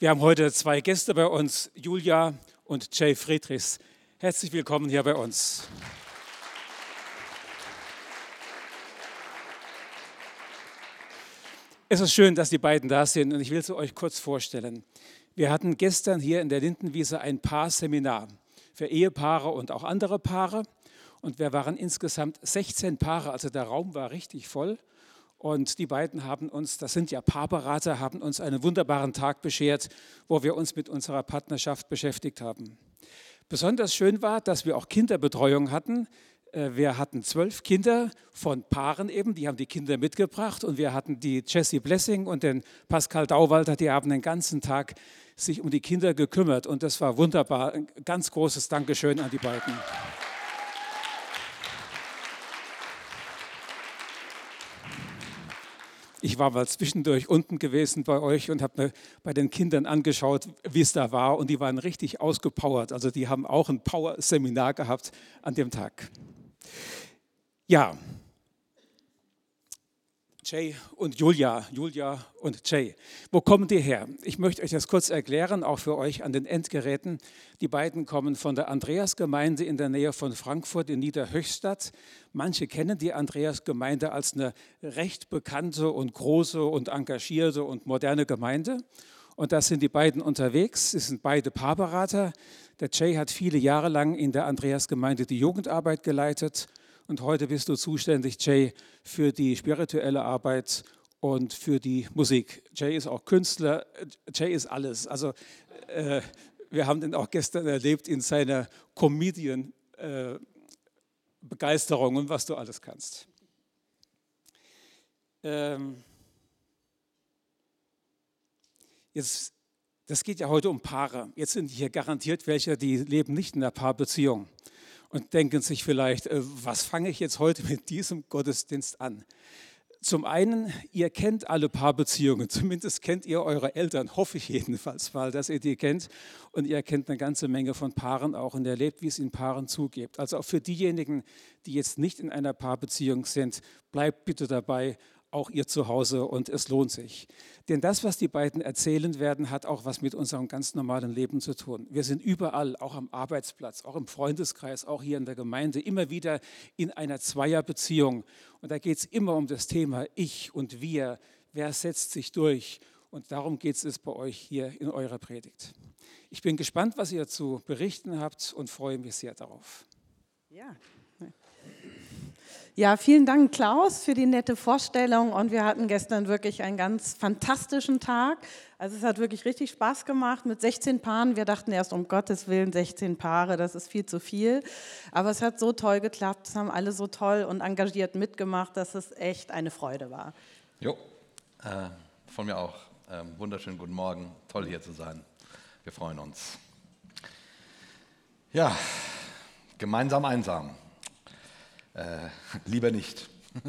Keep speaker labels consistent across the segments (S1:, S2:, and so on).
S1: Wir haben heute zwei Gäste bei uns, Julia und Jay Friedrichs. Herzlich willkommen hier bei uns. Es ist schön, dass die beiden da sind und ich will sie euch kurz vorstellen. Wir hatten gestern hier in der Lindenwiese ein Paarseminar für Ehepaare und auch andere Paare und wir waren insgesamt 16 Paare, also der Raum war richtig voll und die beiden haben uns, das sind ja Paarberater, haben uns einen wunderbaren Tag beschert, wo wir uns mit unserer Partnerschaft beschäftigt haben. Besonders schön war, dass wir auch Kinderbetreuung hatten. Äh, wir hatten zwölf Kinder von Paaren eben, die haben die Kinder mitgebracht und wir hatten die Jessie Blessing und den Pascal Dauwalter, die haben den ganzen Tag sich um die Kinder gekümmert und das war wunderbar. Ein ganz großes Dankeschön an die beiden. Ich war mal zwischendurch unten gewesen bei euch und habe mir bei den Kindern angeschaut, wie es da war. Und die waren richtig ausgepowert. Also die haben auch ein Power-Seminar gehabt an dem Tag. Ja, Jay und Julia, Julia und Jay. Wo kommen die her? Ich möchte euch das kurz erklären, auch für euch an den Endgeräten. Die beiden kommen von der Andreasgemeinde in der Nähe von Frankfurt in Niederhöchstadt. Manche kennen die Andreasgemeinde als eine recht bekannte und große und engagierte und moderne Gemeinde. Und da sind die beiden unterwegs. Sie sind beide Paarberater. Der Jay hat viele Jahre lang in der Andreasgemeinde die Jugendarbeit geleitet und heute bist du zuständig, Jay, für die spirituelle Arbeit und für die Musik. Jay ist auch Künstler, Jay ist alles. Also äh, wir haben den auch gestern erlebt in seiner Comedian-Begeisterung äh, und was du alles kannst. Ähm, jetzt, das geht ja heute um Paare. Jetzt sind hier garantiert welche, die leben nicht in einer Paarbeziehung und denken sich vielleicht, äh, was fange ich jetzt heute mit diesem Gottesdienst an? Zum einen, ihr kennt alle Paarbeziehungen, zumindest kennt ihr eure Eltern, hoffe ich jedenfalls mal, dass ihr die kennt. Und ihr kennt eine ganze Menge von Paaren auch und erlebt, wie es in Paaren zugeht. Also auch für diejenigen, die jetzt nicht in einer Paarbeziehung sind, bleibt bitte dabei, auch ihr Zuhause und es lohnt sich. Denn das, was die beiden erzählen werden, hat auch was mit unserem ganz normalen Leben zu tun. Wir sind überall, auch am Arbeitsplatz, auch im Freundeskreis, auch hier in der Gemeinde, immer wieder in einer Zweierbeziehung. Und da geht es immer um das Thema Ich und Wir. Wer setzt sich durch? Und darum geht es bei euch hier in eurer Predigt. Ich bin gespannt, was ihr zu berichten habt und freue mich sehr darauf.
S2: Ja, ja, vielen Dank, Klaus, für die nette Vorstellung. Und wir hatten gestern wirklich einen ganz fantastischen Tag. Also es hat wirklich richtig Spaß gemacht mit 16 Paaren. Wir dachten erst, um Gottes Willen, 16 Paare, das ist viel zu viel. Aber es hat so toll geklappt. Es haben alle so toll und engagiert mitgemacht, dass es echt eine Freude war.
S3: Jo, äh, von mir auch. Äh, wunderschönen guten Morgen. Toll hier zu sein. Wir freuen uns. Ja, gemeinsam einsam. Äh, lieber nicht.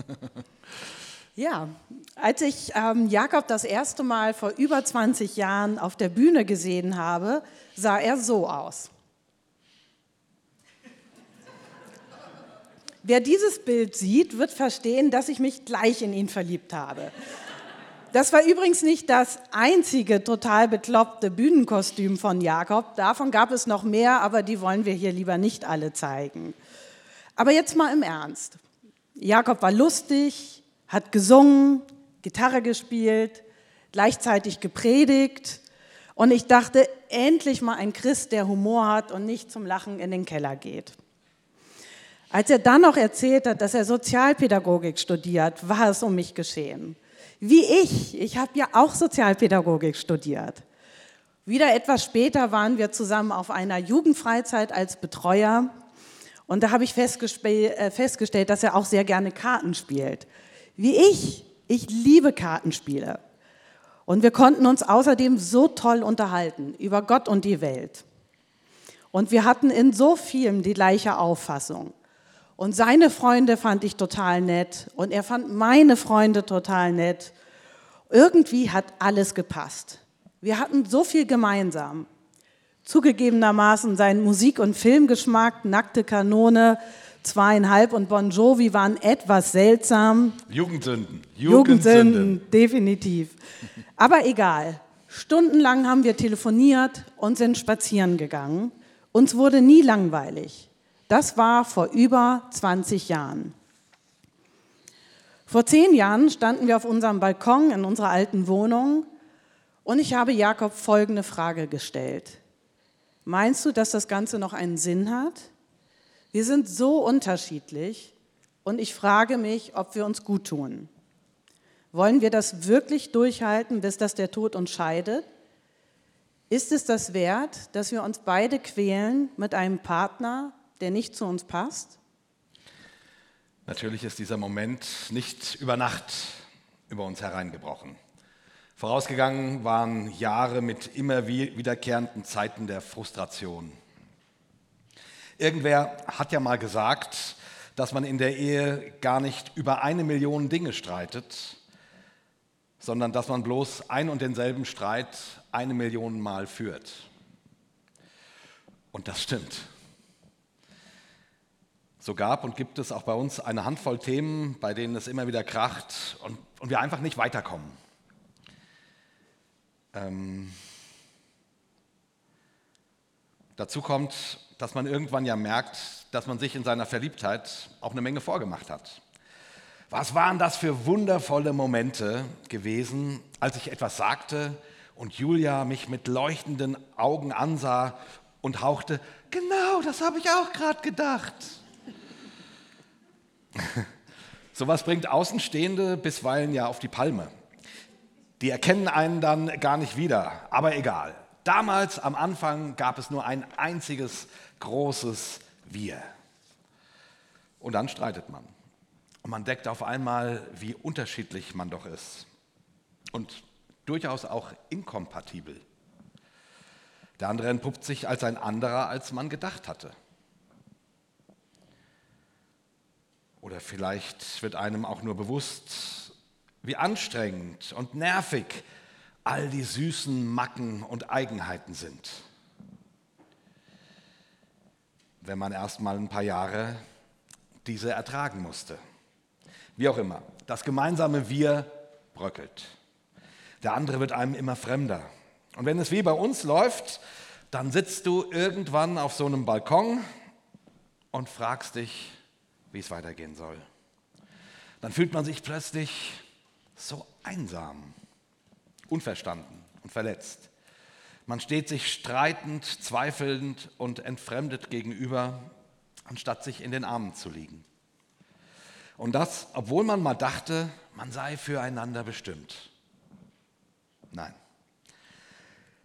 S2: ja, als ich ähm, Jakob das erste Mal vor über 20 Jahren auf der Bühne gesehen habe, sah er so aus. Wer dieses Bild sieht, wird verstehen, dass ich mich gleich in ihn verliebt habe. Das war übrigens nicht das einzige total bekloppte Bühnenkostüm von Jakob. Davon gab es noch mehr, aber die wollen wir hier lieber nicht alle zeigen. Aber jetzt mal im Ernst. Jakob war lustig, hat gesungen, Gitarre gespielt, gleichzeitig gepredigt. Und ich dachte, endlich mal ein Christ, der Humor hat und nicht zum Lachen in den Keller geht. Als er dann noch erzählt hat, dass er Sozialpädagogik studiert, war es um mich geschehen. Wie ich, ich habe ja auch Sozialpädagogik studiert. Wieder etwas später waren wir zusammen auf einer Jugendfreizeit als Betreuer und da habe ich äh, festgestellt, dass er auch sehr gerne Karten spielt. Wie ich. Ich liebe Kartenspiele. Und wir konnten uns außerdem so toll unterhalten über Gott und die Welt. Und wir hatten in so vielem die gleiche Auffassung. Und seine Freunde fand ich total nett und er fand meine Freunde total nett. Irgendwie hat alles gepasst. Wir hatten so viel gemeinsam. Zugegebenermaßen sein Musik- und Filmgeschmack, Nackte Kanone, zweieinhalb und Bon Jovi waren etwas seltsam.
S3: Jugendsünden.
S2: Jugendsünden, Jugendsünden definitiv. Aber egal. Stundenlang haben wir telefoniert und sind spazieren gegangen. Uns wurde nie langweilig. Das war vor über 20 Jahren. Vor zehn Jahren standen wir auf unserem Balkon in unserer alten Wohnung und ich habe Jakob folgende Frage gestellt. Meinst du, dass das Ganze noch einen Sinn hat? Wir sind so unterschiedlich und ich frage mich, ob wir uns gut tun. Wollen wir das wirklich durchhalten, bis das der Tod uns scheidet? Ist es das wert, dass wir uns beide quälen mit einem Partner, der nicht zu uns passt?
S3: Natürlich ist dieser Moment nicht über Nacht über uns hereingebrochen. Vorausgegangen waren Jahre mit immer wiederkehrenden Zeiten der Frustration. Irgendwer hat ja mal gesagt, dass man in der Ehe gar nicht über eine Million Dinge streitet, sondern dass man bloß ein und denselben Streit eine Million Mal führt. Und das stimmt. So gab und gibt es auch bei uns eine Handvoll Themen, bei denen es immer wieder kracht und, und wir einfach nicht weiterkommen. Ähm, dazu kommt, dass man irgendwann ja merkt, dass man sich in seiner Verliebtheit auch eine Menge vorgemacht hat. Was waren das für wundervolle Momente gewesen, als ich etwas sagte und Julia mich mit leuchtenden Augen ansah und hauchte, genau, das habe ich auch gerade gedacht. Sowas bringt Außenstehende bisweilen ja auf die Palme. Die erkennen einen dann gar nicht wieder, aber egal. Damals am Anfang gab es nur ein einziges großes Wir. Und dann streitet man. Und man deckt auf einmal, wie unterschiedlich man doch ist. Und durchaus auch inkompatibel. Der andere entpuppt sich als ein anderer, als man gedacht hatte. Oder vielleicht wird einem auch nur bewusst, wie anstrengend und nervig all die süßen Macken und Eigenheiten sind. Wenn man erst mal ein paar Jahre diese ertragen musste. Wie auch immer, das gemeinsame Wir bröckelt. Der andere wird einem immer fremder. Und wenn es wie bei uns läuft, dann sitzt du irgendwann auf so einem Balkon und fragst dich, wie es weitergehen soll. Dann fühlt man sich plötzlich so einsam, unverstanden und verletzt. Man steht sich streitend, zweifelnd und entfremdet gegenüber, anstatt sich in den Armen zu liegen. Und das, obwohl man mal dachte, man sei füreinander bestimmt. Nein.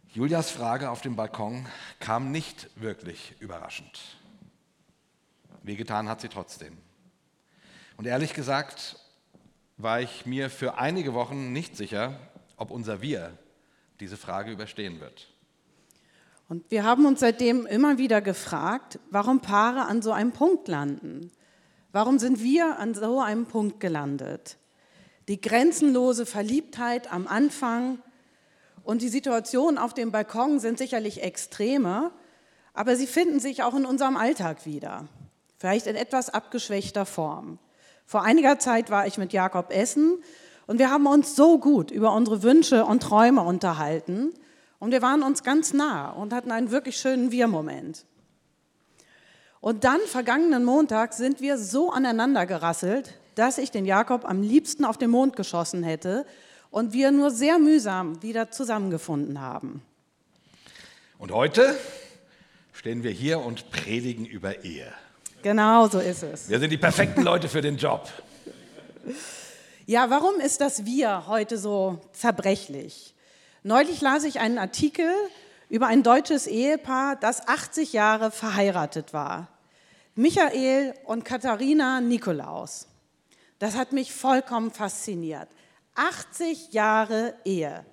S3: Julias Frage auf dem Balkon kam nicht wirklich überraschend. Wehgetan hat sie trotzdem. Und ehrlich gesagt war ich mir für einige Wochen nicht sicher, ob unser Wir diese Frage überstehen wird.
S2: Und wir haben uns seitdem immer wieder gefragt, warum Paare an so einem Punkt landen. Warum sind wir an so einem Punkt gelandet? Die grenzenlose Verliebtheit am Anfang und die Situation auf dem Balkon sind sicherlich extremer, aber sie finden sich auch in unserem Alltag wieder vielleicht in etwas abgeschwächter Form. Vor einiger Zeit war ich mit Jakob Essen und wir haben uns so gut über unsere Wünsche und Träume unterhalten und wir waren uns ganz nah und hatten einen wirklich schönen Wir-Moment. Und dann, vergangenen Montag, sind wir so aneinander gerasselt, dass ich den Jakob am liebsten auf den Mond geschossen hätte und wir nur sehr mühsam wieder zusammengefunden haben.
S3: Und heute stehen wir hier und predigen über Ehe.
S2: Genau so ist es.
S3: Wir sind die perfekten Leute für den Job.
S2: Ja, warum ist das Wir heute so zerbrechlich? Neulich las ich einen Artikel über ein deutsches Ehepaar, das 80 Jahre verheiratet war. Michael und Katharina Nikolaus. Das hat mich vollkommen fasziniert. 80 Jahre Ehe.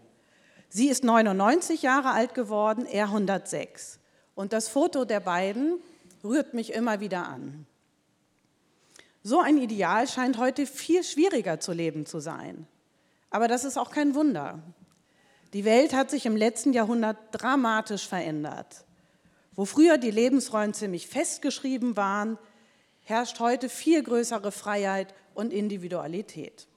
S2: Sie ist 99 Jahre alt geworden, er 106. Und das Foto der beiden rührt mich immer wieder an. So ein Ideal scheint heute viel schwieriger zu leben zu sein. Aber das ist auch kein Wunder. Die Welt hat sich im letzten Jahrhundert dramatisch verändert. Wo früher die Lebensrollen ziemlich festgeschrieben waren, herrscht heute viel größere Freiheit und Individualität.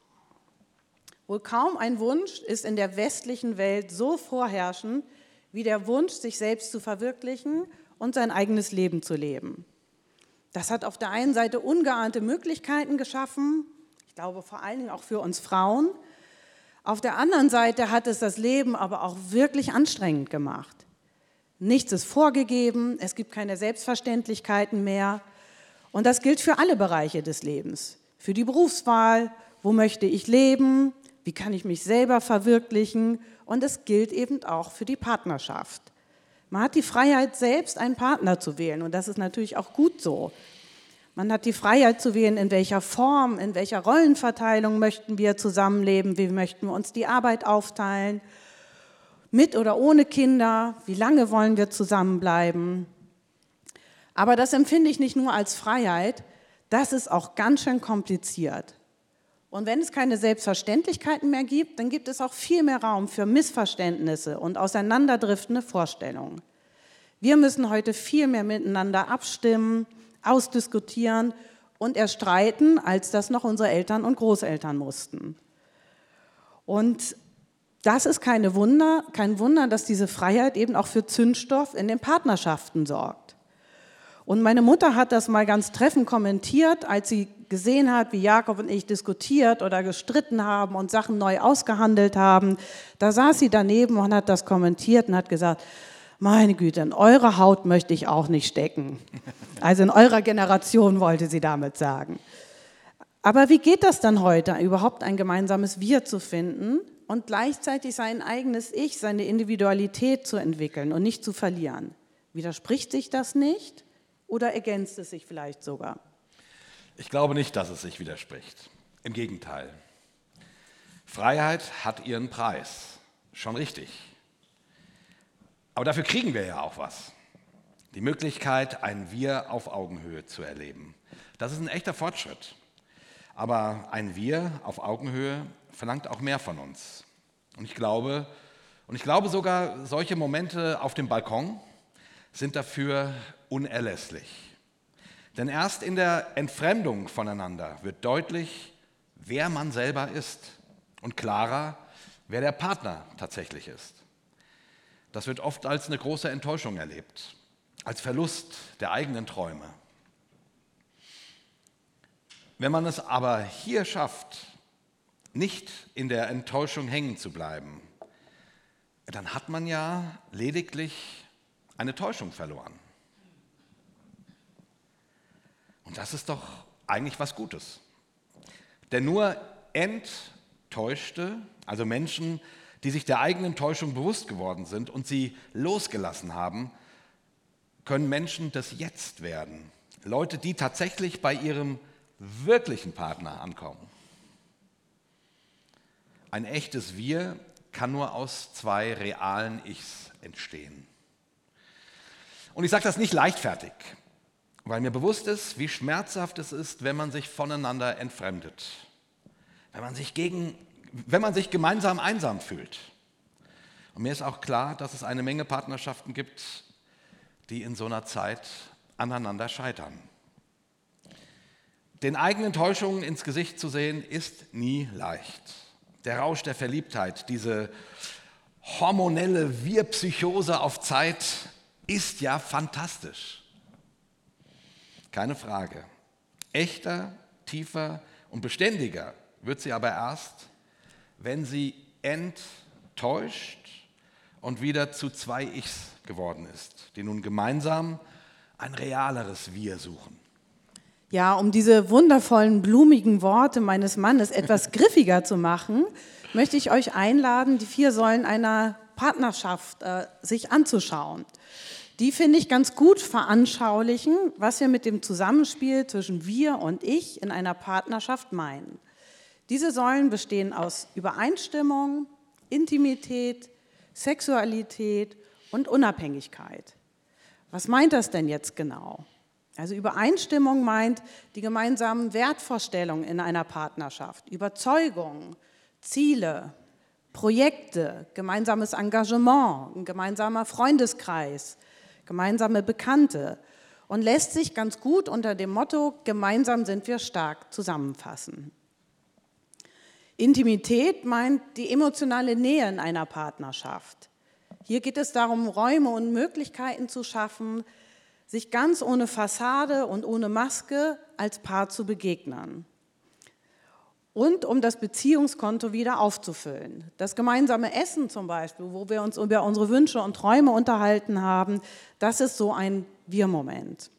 S2: Wohl kaum ein Wunsch ist in der westlichen Welt so vorherrschend wie der Wunsch, sich selbst zu verwirklichen und sein eigenes Leben zu leben. Das hat auf der einen Seite ungeahnte Möglichkeiten geschaffen, ich glaube vor allen Dingen auch für uns Frauen. Auf der anderen Seite hat es das Leben aber auch wirklich anstrengend gemacht. Nichts ist vorgegeben, es gibt keine Selbstverständlichkeiten mehr. Und das gilt für alle Bereiche des Lebens. Für die Berufswahl, wo möchte ich leben, wie kann ich mich selber verwirklichen und es gilt eben auch für die Partnerschaft. Man hat die Freiheit, selbst einen Partner zu wählen und das ist natürlich auch gut so. Man hat die Freiheit zu wählen, in welcher Form, in welcher Rollenverteilung möchten wir zusammenleben, wie möchten wir uns die Arbeit aufteilen, mit oder ohne Kinder, wie lange wollen wir zusammenbleiben. Aber das empfinde ich nicht nur als Freiheit, das ist auch ganz schön kompliziert. Und wenn es keine Selbstverständlichkeiten mehr gibt, dann gibt es auch viel mehr Raum für Missverständnisse und auseinanderdriftende Vorstellungen. Wir müssen heute viel mehr miteinander abstimmen, ausdiskutieren und erstreiten, als das noch unsere Eltern und Großeltern mussten. Und das ist keine Wunder, kein Wunder, dass diese Freiheit eben auch für Zündstoff in den Partnerschaften sorgt. Und meine Mutter hat das mal ganz treffend kommentiert, als sie gesehen hat, wie Jakob und ich diskutiert oder gestritten haben und Sachen neu ausgehandelt haben. Da saß sie daneben und hat das kommentiert und hat gesagt, meine Güte, in eure Haut möchte ich auch nicht stecken. Also in eurer Generation wollte sie damit sagen. Aber wie geht das dann heute, überhaupt ein gemeinsames Wir zu finden und gleichzeitig sein eigenes Ich, seine Individualität zu entwickeln und nicht zu verlieren? Widerspricht sich das nicht oder ergänzt es sich vielleicht sogar?
S3: Ich glaube nicht, dass es sich widerspricht. Im Gegenteil. Freiheit hat ihren Preis. Schon richtig. Aber dafür kriegen wir ja auch was. Die Möglichkeit, ein Wir auf Augenhöhe zu erleben. Das ist ein echter Fortschritt. Aber ein Wir auf Augenhöhe verlangt auch mehr von uns. Und ich glaube, und ich glaube sogar, solche Momente auf dem Balkon sind dafür unerlässlich. Denn erst in der Entfremdung voneinander wird deutlich, wer man selber ist und klarer, wer der Partner tatsächlich ist. Das wird oft als eine große Enttäuschung erlebt, als Verlust der eigenen Träume. Wenn man es aber hier schafft, nicht in der Enttäuschung hängen zu bleiben, dann hat man ja lediglich eine Täuschung verloren. Und das ist doch eigentlich was Gutes. Denn nur Enttäuschte, also Menschen, die sich der eigenen Täuschung bewusst geworden sind und sie losgelassen haben, können Menschen des Jetzt werden. Leute, die tatsächlich bei ihrem wirklichen Partner ankommen. Ein echtes Wir kann nur aus zwei realen Ichs entstehen. Und ich sage das nicht leichtfertig weil mir bewusst ist, wie schmerzhaft es ist, wenn man sich voneinander entfremdet, wenn man sich, gegen, wenn man sich gemeinsam einsam fühlt. Und mir ist auch klar, dass es eine Menge Partnerschaften gibt, die in so einer Zeit aneinander scheitern. Den eigenen Täuschungen ins Gesicht zu sehen, ist nie leicht. Der Rausch der Verliebtheit, diese hormonelle Wir-Psychose auf Zeit ist ja fantastisch. Keine Frage. Echter, tiefer und beständiger wird sie aber erst, wenn sie enttäuscht und wieder zu zwei Ichs geworden ist, die nun gemeinsam ein realeres Wir suchen.
S2: Ja, um diese wundervollen, blumigen Worte meines Mannes etwas griffiger zu machen, möchte ich euch einladen, die vier Säulen einer Partnerschaft äh, sich anzuschauen die finde ich ganz gut veranschaulichen, was wir mit dem Zusammenspiel zwischen wir und ich in einer Partnerschaft meinen. Diese Säulen bestehen aus Übereinstimmung, Intimität, Sexualität und Unabhängigkeit. Was meint das denn jetzt genau? Also Übereinstimmung meint die gemeinsamen Wertvorstellungen in einer Partnerschaft, Überzeugungen, Ziele, Projekte, gemeinsames Engagement, ein gemeinsamer Freundeskreis, gemeinsame Bekannte und lässt sich ganz gut unter dem Motto Gemeinsam sind wir stark zusammenfassen. Intimität meint die emotionale Nähe in einer Partnerschaft. Hier geht es darum, Räume und Möglichkeiten zu schaffen, sich ganz ohne Fassade und ohne Maske als Paar zu begegnen. Und um das Beziehungskonto wieder aufzufüllen. Das gemeinsame Essen zum Beispiel, wo wir uns über unsere Wünsche und Träume unterhalten haben, das ist so ein Wir-Moment.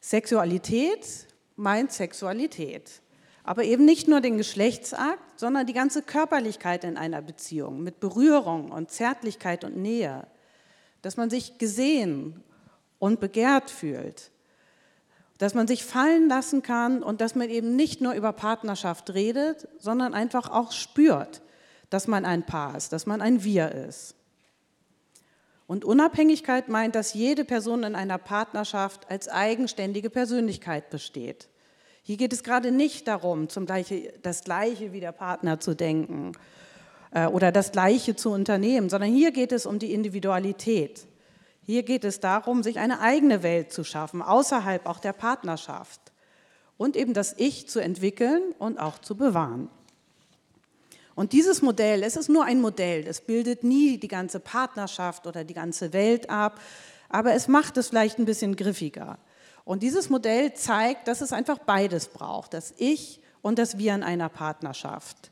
S2: Sexualität meint Sexualität. Aber eben nicht nur den Geschlechtsakt, sondern die ganze Körperlichkeit in einer Beziehung mit Berührung und Zärtlichkeit und Nähe. Dass man sich gesehen und begehrt fühlt. Dass man sich fallen lassen kann und dass man eben nicht nur über Partnerschaft redet, sondern einfach auch spürt, dass man ein Paar ist, dass man ein Wir ist. Und Unabhängigkeit meint, dass jede Person in einer Partnerschaft als eigenständige Persönlichkeit besteht. Hier geht es gerade nicht darum, Gleiche, das Gleiche wie der Partner zu denken äh, oder das Gleiche zu unternehmen, sondern hier geht es um die Individualität. Hier geht es darum, sich eine eigene Welt zu schaffen, außerhalb auch der Partnerschaft und eben das Ich zu entwickeln und auch zu bewahren. Und dieses Modell, es ist nur ein Modell, es bildet nie die ganze Partnerschaft oder die ganze Welt ab, aber es macht es vielleicht ein bisschen griffiger. Und dieses Modell zeigt, dass es einfach beides braucht, das Ich und das Wir in einer Partnerschaft.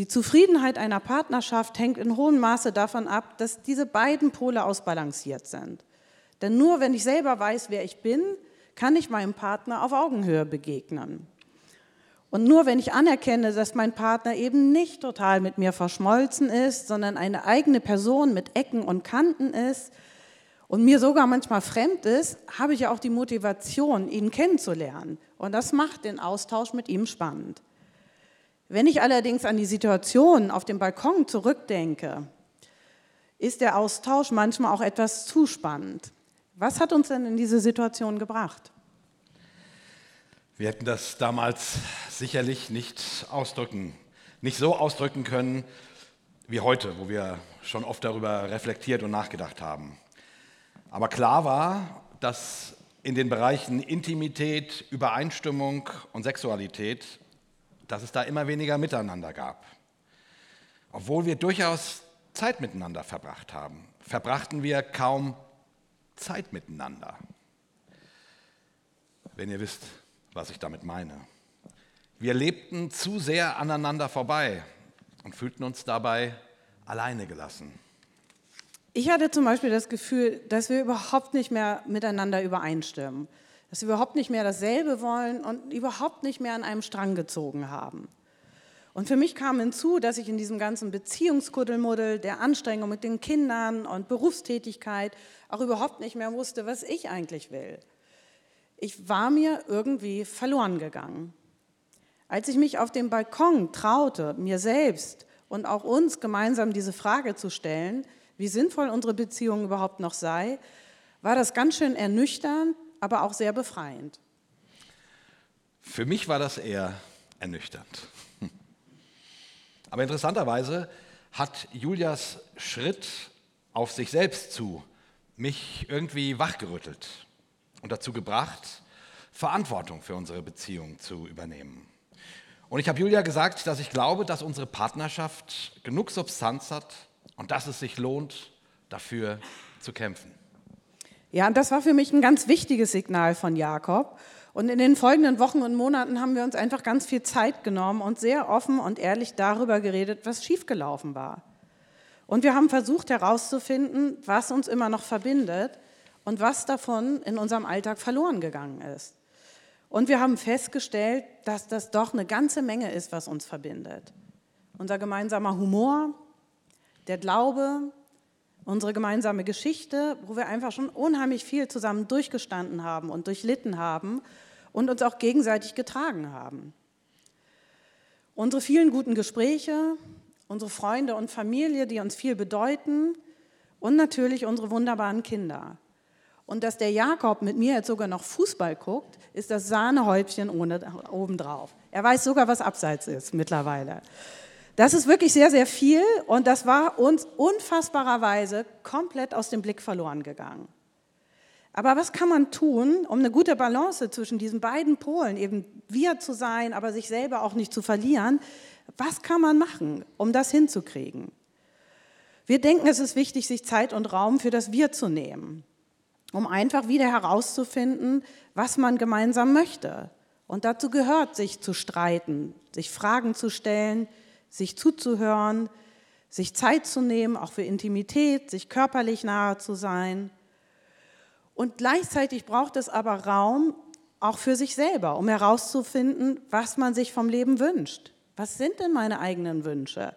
S2: Die Zufriedenheit einer Partnerschaft hängt in hohem Maße davon ab, dass diese beiden Pole ausbalanciert sind. Denn nur wenn ich selber weiß, wer ich bin, kann ich meinem Partner auf Augenhöhe begegnen. Und nur wenn ich anerkenne, dass mein Partner eben nicht total mit mir verschmolzen ist, sondern eine eigene Person mit Ecken und Kanten ist, und mir sogar manchmal fremd ist, habe ich ja auch die Motivation, ihn kennenzulernen. Und das macht den Austausch mit ihm spannend. Wenn ich allerdings an die Situation auf dem Balkon zurückdenke, ist der Austausch manchmal auch etwas zu spannend. Was hat uns denn in diese Situation gebracht?
S3: Wir hätten das damals sicherlich nicht ausdrücken, nicht so ausdrücken können wie heute, wo wir schon oft darüber reflektiert und nachgedacht haben. Aber klar war, dass in den Bereichen Intimität, Übereinstimmung und Sexualität, dass es da immer weniger Miteinander gab. Obwohl wir durchaus Zeit miteinander verbracht haben, verbrachten wir kaum Zeit miteinander. Wenn ihr wisst, was ich damit meine. Wir lebten zu sehr aneinander vorbei und fühlten uns dabei alleine gelassen.
S2: Ich hatte zum Beispiel das Gefühl, dass wir überhaupt nicht mehr miteinander übereinstimmen, dass wir überhaupt nicht mehr dasselbe wollen und überhaupt nicht mehr an einem Strang gezogen haben. Und für mich kam hinzu, dass ich in diesem ganzen Beziehungskuddelmuddel der Anstrengung mit den Kindern und Berufstätigkeit auch überhaupt nicht mehr wusste, was ich eigentlich will. Ich war mir irgendwie verloren gegangen. Als ich mich auf dem Balkon traute, mir selbst und auch uns gemeinsam diese Frage zu stellen, wie sinnvoll unsere Beziehung überhaupt noch sei, war das ganz schön ernüchternd, aber auch sehr befreiend.
S3: Für mich war das eher ernüchternd. Aber interessanterweise hat Julias Schritt auf sich selbst zu mich irgendwie wachgerüttelt und dazu gebracht, Verantwortung für unsere Beziehung zu übernehmen. Und ich habe Julia gesagt, dass ich glaube, dass unsere Partnerschaft genug Substanz hat, und dass es sich lohnt, dafür zu kämpfen.
S2: Ja, und das war für mich ein ganz wichtiges Signal von Jakob. Und in den folgenden Wochen und Monaten haben wir uns einfach ganz viel Zeit genommen und sehr offen und ehrlich darüber geredet, was schiefgelaufen war. Und wir haben versucht herauszufinden, was uns immer noch verbindet und was davon in unserem Alltag verloren gegangen ist. Und wir haben festgestellt, dass das doch eine ganze Menge ist, was uns verbindet. Unser gemeinsamer Humor, der Glaube, unsere gemeinsame Geschichte, wo wir einfach schon unheimlich viel zusammen durchgestanden haben und durchlitten haben und uns auch gegenseitig getragen haben. Unsere vielen guten Gespräche, unsere Freunde und Familie, die uns viel bedeuten und natürlich unsere wunderbaren Kinder. Und dass der Jakob mit mir jetzt sogar noch Fußball guckt, ist das Sahnehäubchen obendrauf. Er weiß sogar, was abseits ist mittlerweile. Das ist wirklich sehr, sehr viel und das war uns unfassbarerweise komplett aus dem Blick verloren gegangen. Aber was kann man tun, um eine gute Balance zwischen diesen beiden Polen, eben wir zu sein, aber sich selber auch nicht zu verlieren, was kann man machen, um das hinzukriegen? Wir denken, es ist wichtig, sich Zeit und Raum für das Wir zu nehmen, um einfach wieder herauszufinden, was man gemeinsam möchte. Und dazu gehört, sich zu streiten, sich Fragen zu stellen, sich zuzuhören, sich Zeit zu nehmen, auch für Intimität, sich körperlich nahe zu sein. Und gleichzeitig braucht es aber Raum auch für sich selber, um herauszufinden, was man sich vom Leben wünscht. Was sind denn meine eigenen Wünsche?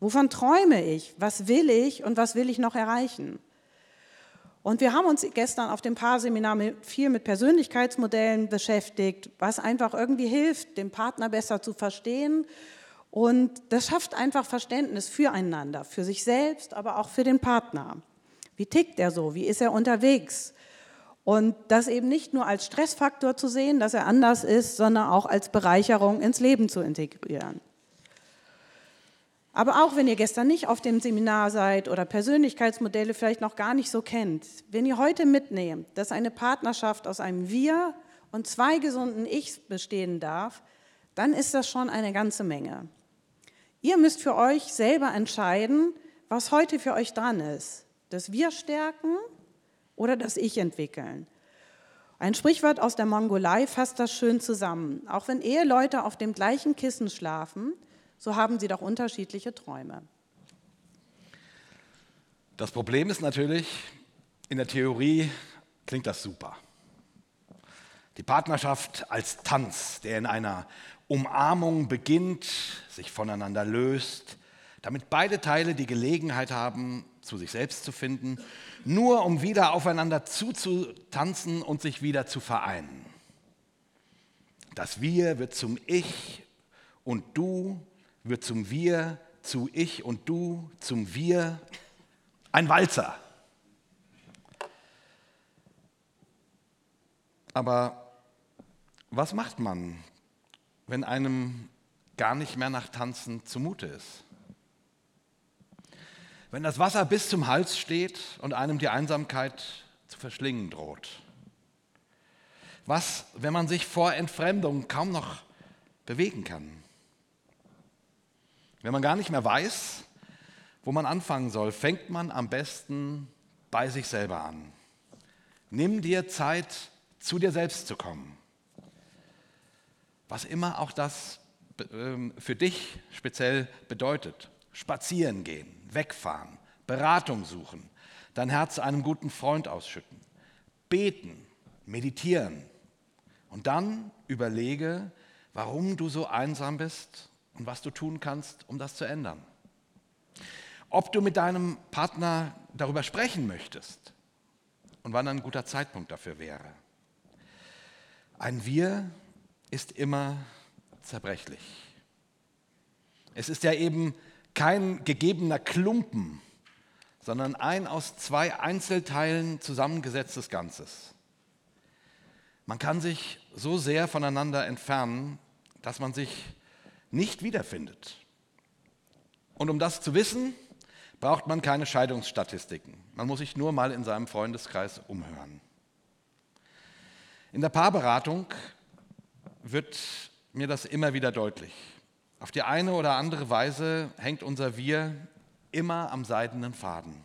S2: Wovon träume ich? Was will ich und was will ich noch erreichen? Und wir haben uns gestern auf dem Paarseminar viel mit Persönlichkeitsmodellen beschäftigt, was einfach irgendwie hilft, den Partner besser zu verstehen und das schafft einfach Verständnis füreinander, für sich selbst, aber auch für den Partner. Wie tickt er so? Wie ist er unterwegs? Und das eben nicht nur als Stressfaktor zu sehen, dass er anders ist, sondern auch als Bereicherung ins Leben zu integrieren. Aber auch wenn ihr gestern nicht auf dem Seminar seid oder Persönlichkeitsmodelle vielleicht noch gar nicht so kennt, wenn ihr heute mitnehmt, dass eine Partnerschaft aus einem Wir und zwei gesunden Ichs bestehen darf, dann ist das schon eine ganze Menge. Ihr müsst für euch selber entscheiden, was heute für euch dran ist. Das Wir stärken oder das Ich entwickeln. Ein Sprichwort aus der Mongolei fasst das schön zusammen. Auch wenn Eheleute auf dem gleichen Kissen schlafen, so haben sie doch unterschiedliche Träume.
S3: Das Problem ist natürlich, in der Theorie klingt das super. Die Partnerschaft als Tanz, der in einer Umarmung beginnt, sich voneinander löst, damit beide Teile die Gelegenheit haben, zu sich selbst zu finden, nur um wieder aufeinander zuzutanzen und sich wieder zu vereinen. Das Wir wird zum Ich und Du wird zum Wir, zu Ich und Du, zum Wir. Ein Walzer. Aber was macht man, wenn einem gar nicht mehr nach Tanzen zumute ist? Wenn das Wasser bis zum Hals steht und einem die Einsamkeit zu verschlingen droht? Was, wenn man sich vor Entfremdung kaum noch bewegen kann? Wenn man gar nicht mehr weiß, wo man anfangen soll, fängt man am besten bei sich selber an. Nimm dir Zeit, zu dir selbst zu kommen. Was immer auch das ähm, für dich speziell bedeutet. Spazieren gehen, wegfahren, Beratung suchen, dein Herz einem guten Freund ausschütten, beten, meditieren und dann überlege, warum du so einsam bist und was du tun kannst, um das zu ändern. Ob du mit deinem Partner darüber sprechen möchtest und wann ein guter Zeitpunkt dafür wäre. Ein Wir ist immer zerbrechlich. Es ist ja eben kein gegebener Klumpen, sondern ein aus zwei Einzelteilen zusammengesetztes Ganzes. Man kann sich so sehr voneinander entfernen, dass man sich nicht wiederfindet. Und um das zu wissen, braucht man keine Scheidungsstatistiken. Man muss sich nur mal in seinem Freundeskreis umhören. In der Paarberatung wird mir das immer wieder deutlich. Auf die eine oder andere Weise hängt unser Wir immer am seidenen Faden.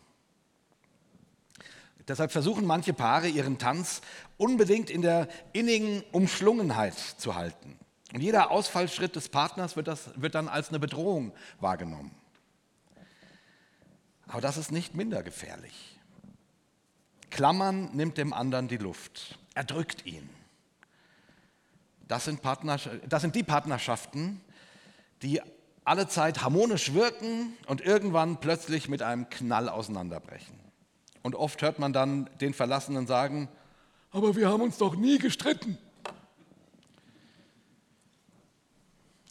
S3: Deshalb versuchen manche Paare ihren Tanz unbedingt in der innigen Umschlungenheit zu halten. Und jeder Ausfallschritt des Partners wird, das, wird dann als eine Bedrohung wahrgenommen. Aber das ist nicht minder gefährlich. Klammern nimmt dem anderen die Luft, er drückt ihn. Das sind, das sind die Partnerschaften, die alle Zeit harmonisch wirken und irgendwann plötzlich mit einem Knall auseinanderbrechen. Und oft hört man dann den Verlassenen sagen, aber wir haben uns doch nie gestritten.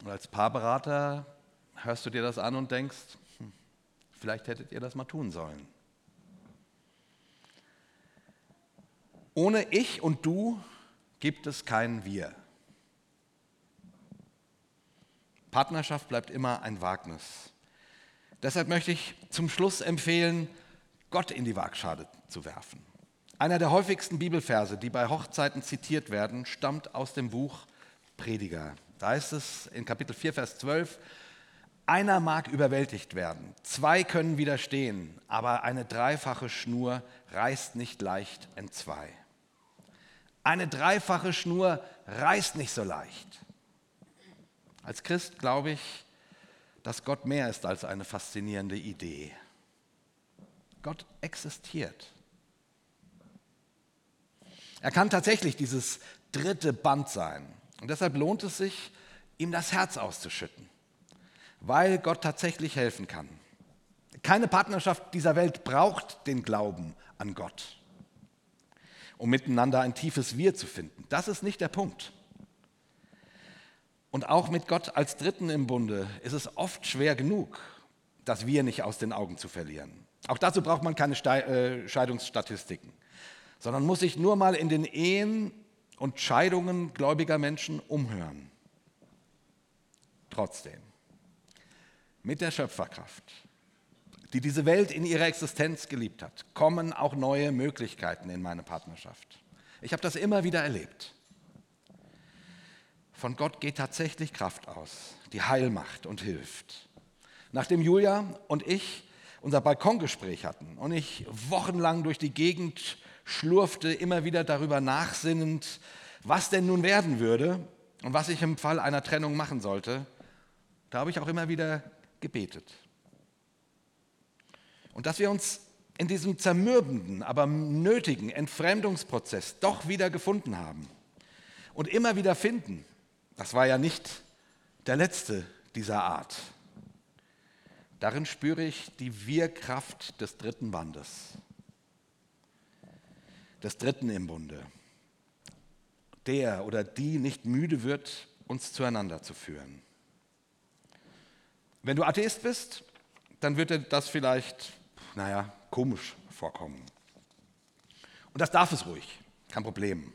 S3: Und als Paarberater hörst du dir das an und denkst, hm, vielleicht hättet ihr das mal tun sollen. Ohne ich und du gibt es kein Wir. Partnerschaft bleibt immer ein Wagnis. Deshalb möchte ich zum Schluss empfehlen, Gott in die Waagschale zu werfen. Einer der häufigsten Bibelverse, die bei Hochzeiten zitiert werden, stammt aus dem Buch Prediger. Da heißt es in Kapitel 4, Vers 12, einer mag überwältigt werden, zwei können widerstehen, aber eine dreifache Schnur reißt nicht leicht entzwei. Eine dreifache Schnur reißt nicht so leicht. Als Christ glaube ich, dass Gott mehr ist als eine faszinierende Idee. Gott existiert. Er kann tatsächlich dieses dritte Band sein. Und deshalb lohnt es sich, ihm das Herz auszuschütten, weil Gott tatsächlich helfen kann. Keine Partnerschaft dieser Welt braucht den Glauben an Gott, um miteinander ein tiefes Wir zu finden. Das ist nicht der Punkt. Und auch mit Gott als Dritten im Bunde ist es oft schwer genug, das Wir nicht aus den Augen zu verlieren. Auch dazu braucht man keine äh, Scheidungsstatistiken, sondern muss sich nur mal in den Ehen und Scheidungen gläubiger Menschen umhören. Trotzdem, mit der Schöpferkraft, die diese Welt in ihrer Existenz geliebt hat, kommen auch neue Möglichkeiten in meine Partnerschaft. Ich habe das immer wieder erlebt. Von Gott geht tatsächlich Kraft aus, die Heilmacht und hilft. Nachdem Julia und ich unser Balkongespräch hatten und ich wochenlang durch die Gegend schlurfte, immer wieder darüber nachsinnend, was denn nun werden würde und was ich im Fall einer Trennung machen sollte, da habe ich auch immer wieder gebetet. Und dass wir uns in diesem zermürbenden, aber nötigen Entfremdungsprozess doch wieder gefunden haben und immer wieder finden, das war ja nicht der letzte dieser Art. Darin spüre ich die Wirkkraft des dritten Bandes, des dritten im Bunde. Der oder die nicht müde wird, uns zueinander zu führen. Wenn du Atheist bist, dann wird dir das vielleicht, naja, komisch vorkommen. Und das darf es ruhig, kein Problem.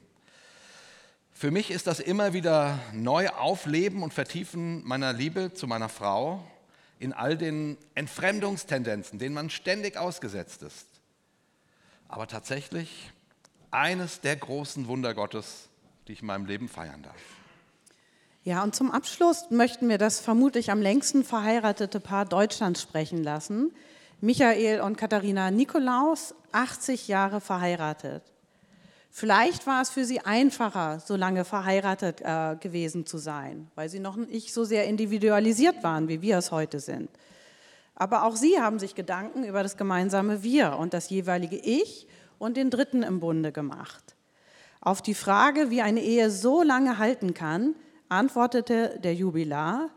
S3: Für mich ist das immer wieder neu Aufleben und Vertiefen meiner Liebe zu meiner Frau in all den Entfremdungstendenzen, denen man ständig ausgesetzt ist. Aber tatsächlich eines der großen Wunder Gottes, die ich in meinem Leben feiern darf.
S2: Ja, und zum Abschluss möchten wir das vermutlich am längsten verheiratete Paar Deutschlands sprechen lassen. Michael und Katharina Nikolaus, 80 Jahre verheiratet. Vielleicht war es für sie einfacher, so lange verheiratet äh, gewesen zu sein, weil sie noch nicht so sehr individualisiert waren, wie wir es heute sind. Aber auch sie haben sich Gedanken über das gemeinsame Wir und das jeweilige Ich und den Dritten im Bunde gemacht. Auf die Frage, wie eine Ehe so lange halten kann, antwortete der Jubilar,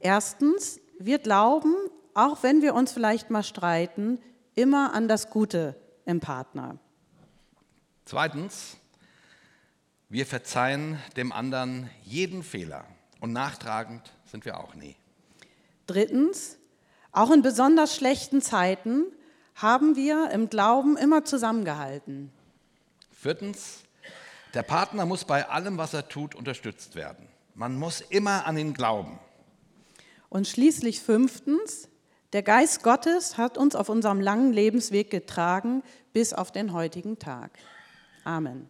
S2: erstens, wir glauben, auch wenn wir uns vielleicht mal streiten, immer an das Gute im Partner.
S3: Zweitens, wir verzeihen dem anderen jeden Fehler und nachtragend sind wir auch nie.
S2: Drittens, auch in besonders schlechten Zeiten haben wir im Glauben immer zusammengehalten.
S3: Viertens, der Partner muss bei allem, was er tut, unterstützt werden. Man muss immer an ihn glauben.
S2: Und schließlich fünftens, der Geist Gottes hat uns auf unserem langen Lebensweg getragen bis auf den heutigen Tag. Amen.